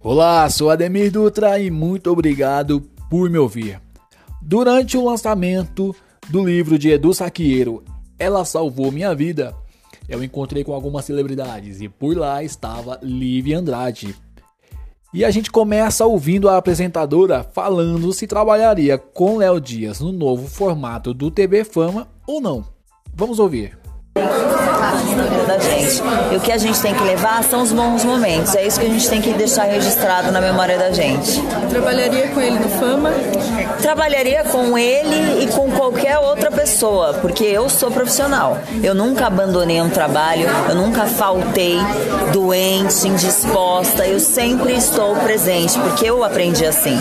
Olá, sou Ademir Dutra e muito obrigado por me ouvir. Durante o lançamento do livro de Edu Saqueiro, Ela Salvou Minha Vida, eu encontrei com algumas celebridades e por lá estava Lívia Andrade. E a gente começa ouvindo a apresentadora falando se trabalharia com Léo Dias no novo formato do TV Fama ou não. Vamos ouvir da gente. E o que a gente tem que levar são os bons momentos. É isso que a gente tem que deixar registrado na memória da gente. Trabalharia com ele no Fama? Trabalharia com ele e com qualquer outra pessoa, porque eu sou profissional. Eu nunca abandonei um trabalho, eu nunca faltei doente, indisposta. Eu sempre estou presente, porque eu aprendi assim,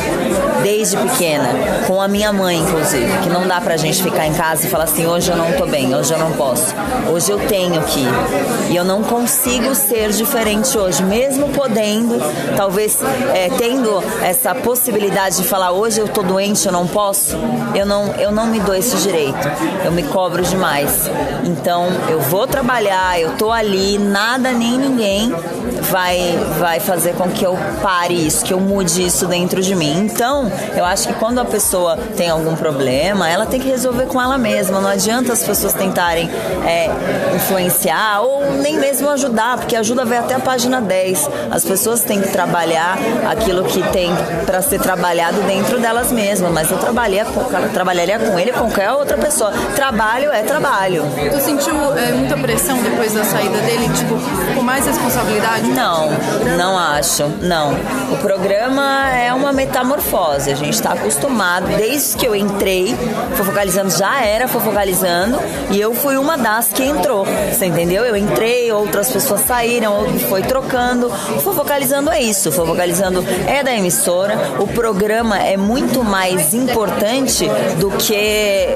desde pequena, com a minha mãe, inclusive, que não dá pra gente ficar em casa e falar assim: hoje eu não tô bem, hoje eu não posso, hoje eu tenho que ir. E eu não consigo ser diferente hoje, mesmo podendo, talvez é, tendo essa possibilidade de falar hoje eu tô doente, eu não posso. Eu não, eu não me dou esse direito. Eu me cobro demais. Então eu vou trabalhar, eu tô ali, nada nem ninguém vai, vai fazer com que eu pare isso, que eu mude isso dentro de mim. Então, eu acho que quando a pessoa tem algum problema, ela tem que resolver com ela mesma. Não adianta as pessoas tentarem é, influenciar ou nem mesmo ajudar, porque ajuda vai até a página 10. As pessoas têm que trabalhar aquilo que tem para ser trabalhado dentro delas mesmas. Mas eu trabalharia com, trabalharia com ele com qualquer outra pessoa. Trabalho é trabalho. Tu sentiu é, muita pressão depois da saída dele? Tipo, com mais responsabilidade? Não, não acho. Não. O programa é uma metamorfose. A gente está acostumado, desde que eu entrei, fofocalizando já era fofocalizando, e eu fui uma das que entrou. Você entendeu? Eu entrei, outras pessoas saíram, foi trocando. O fofocalizando é isso. O fofocalizando é da emissora. O programa é muito mais importante do que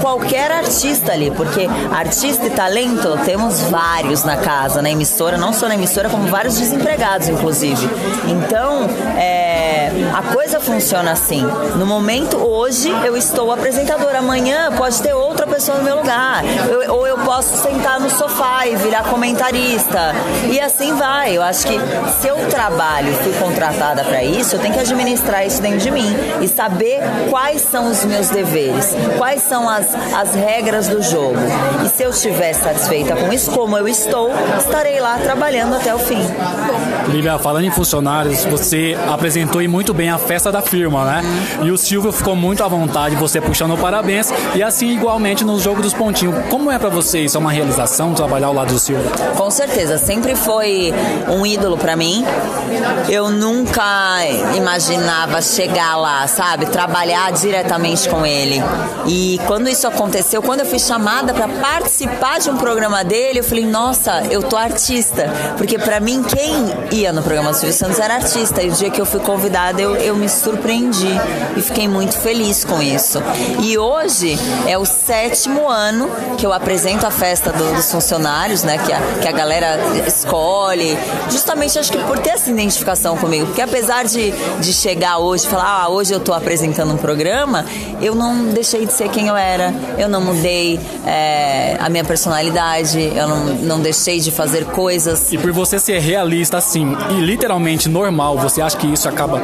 qualquer artista ali, porque artista e talento temos vários na casa, na emissora, não só na emissora, como vários desempregados, inclusive. Então, é, a coisa funciona assim. No momento, hoje, eu estou apresentadora. Amanhã pode ter outra pessoa no meu lugar. Eu, ou eu posso sentar no sofá e virar comentarista. E assim vai. Eu acho que se eu trabalho, fui contratada para isso, eu tenho que administrar isso dentro de mim e saber quais são os meus deveres, quais são as, as regras do jogo. E se eu estiver satisfeita com isso, como eu estou, estarei lá trabalhando até o fim. Lívia, falando em funcionários, você apresentou muito bem a festa da firma, né? E o Silvio ficou muito à vontade, você puxando parabéns. E assim, igualmente, no jogo dos pontinhos. Como é para você isso? É uma realização trabalhar ao lado do Silvio? Com certeza, sempre foi um ídolo para mim. Eu nunca imaginava chegar lá, sabe? Trabalhar diretamente com ele. E quando isso aconteceu, quando eu fui chamada para participar de um programa dele, eu falei, nossa, eu tô artista. Porque para mim, quem ia no programa do Silvio Santos era artista. E o dia que eu fui convidada, eu, eu me surpreendi e fiquei muito feliz com isso. E hoje é o sétimo ano que eu apresento a festa do, dos funcionários, né? Que a, que a galera escolhe. Justamente acho que por ter essa identificação comigo. Porque apesar de, de chegar hoje e falar, ah, hoje eu estou apresentando um programa, eu não deixei de ser quem eu era. Eu não mudei é, a minha personalidade, eu não, não deixei de fazer coisas. E por você ser realista assim e literalmente normal, você acha que isso acaba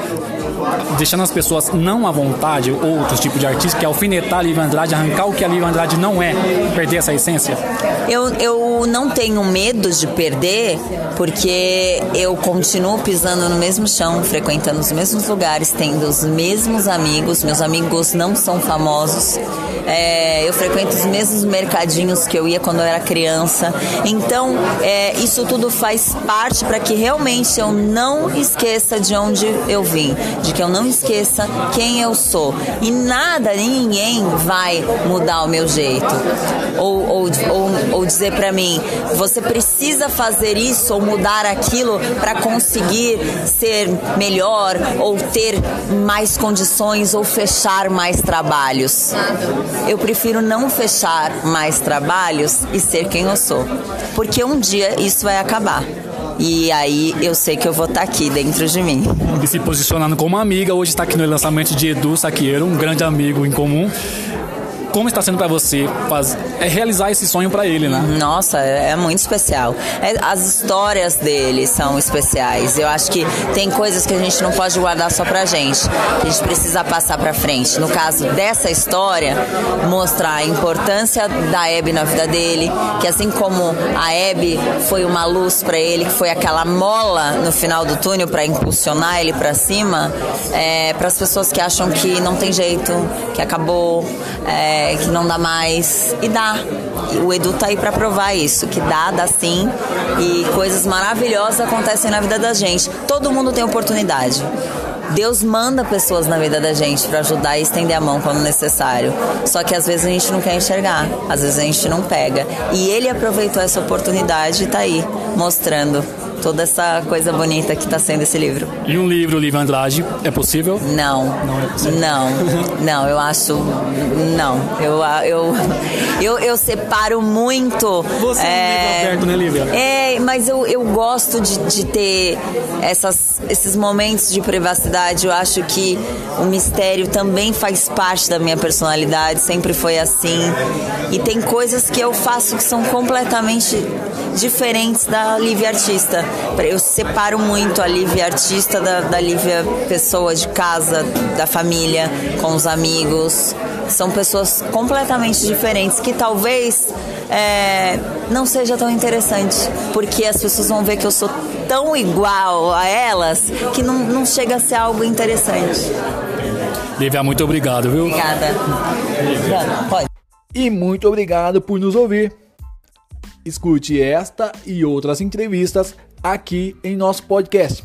deixando as pessoas não à vontade, outros tipos de artistas, que é alfinetar a Lívia Andrade, arrancar o que a Lívia Andrade não é, perder essa essência? Eu, eu não tenho medo de perder, porque eu continuo pisando no mesmo chão, frequentando os mesmos lugares, tendo os mesmos amigos. Meus amigos não são famosos. É, eu frequento os mesmos mercadinhos que eu ia quando eu era criança. Então, é, isso tudo faz parte para que realmente eu não esqueça de onde eu vim, de que eu não esqueça quem eu sou. E nada, ninguém vai mudar o meu jeito. Ou, ou, ou, ou dizer para mim, você precisa fazer isso ou mudar aquilo para conseguir ser melhor ou ter mais condições ou fechar mais trabalhos. Eu prefiro não fechar mais trabalhos e ser quem eu sou. Porque um dia isso vai acabar. E aí eu sei que eu vou estar tá aqui dentro de mim. E se posicionando como amiga, hoje está aqui no lançamento de Edu Saqueiro, um grande amigo em comum. Como está sendo para você faz, é realizar esse sonho para ele, né? Nossa, é, é muito especial. É, as histórias dele são especiais. Eu acho que tem coisas que a gente não pode guardar só pra gente, que a gente precisa passar pra frente. No caso dessa história, mostrar a importância da Hebe na vida dele, que assim como a Hebe foi uma luz para ele, que foi aquela mola no final do túnel para impulsionar ele para cima, é, para as pessoas que acham que não tem jeito, que acabou, é, que não dá mais. E dá. O Edu tá aí para provar isso, que dá, dá sim. E coisas maravilhosas acontecem na vida da gente. Todo mundo tem oportunidade. Deus manda pessoas na vida da gente para ajudar e estender a mão quando necessário. Só que às vezes a gente não quer enxergar, às vezes a gente não pega. E ele aproveitou essa oportunidade e tá aí, mostrando toda essa coisa bonita que está sendo esse livro. E um livro, Livro Andrade, é possível? Não. Não é possível. Não. não, eu acho. Não. Eu, eu, eu, eu separo muito. Você é, é um livro aberto, né, Lívia? É, mas eu, eu gosto de, de ter essas, esses momentos de privacidade. Eu acho que o mistério também faz parte da minha personalidade, sempre foi assim. E tem coisas que eu faço que são completamente diferentes da Lívia artista. Eu separo muito a Lívia artista da, da Lívia pessoa de casa, da família, com os amigos. São pessoas completamente diferentes que talvez é, não seja tão interessante, porque as pessoas vão ver que eu sou tão igual a elas que não, não chega a ser algo interessante. Lívia, muito obrigado, viu? Obrigada. Pode. E muito obrigado por nos ouvir. Escute esta e outras entrevistas aqui em nosso podcast.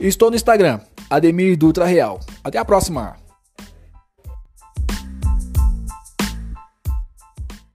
Estou no Instagram, Ademir Dutra Real. Até a próxima!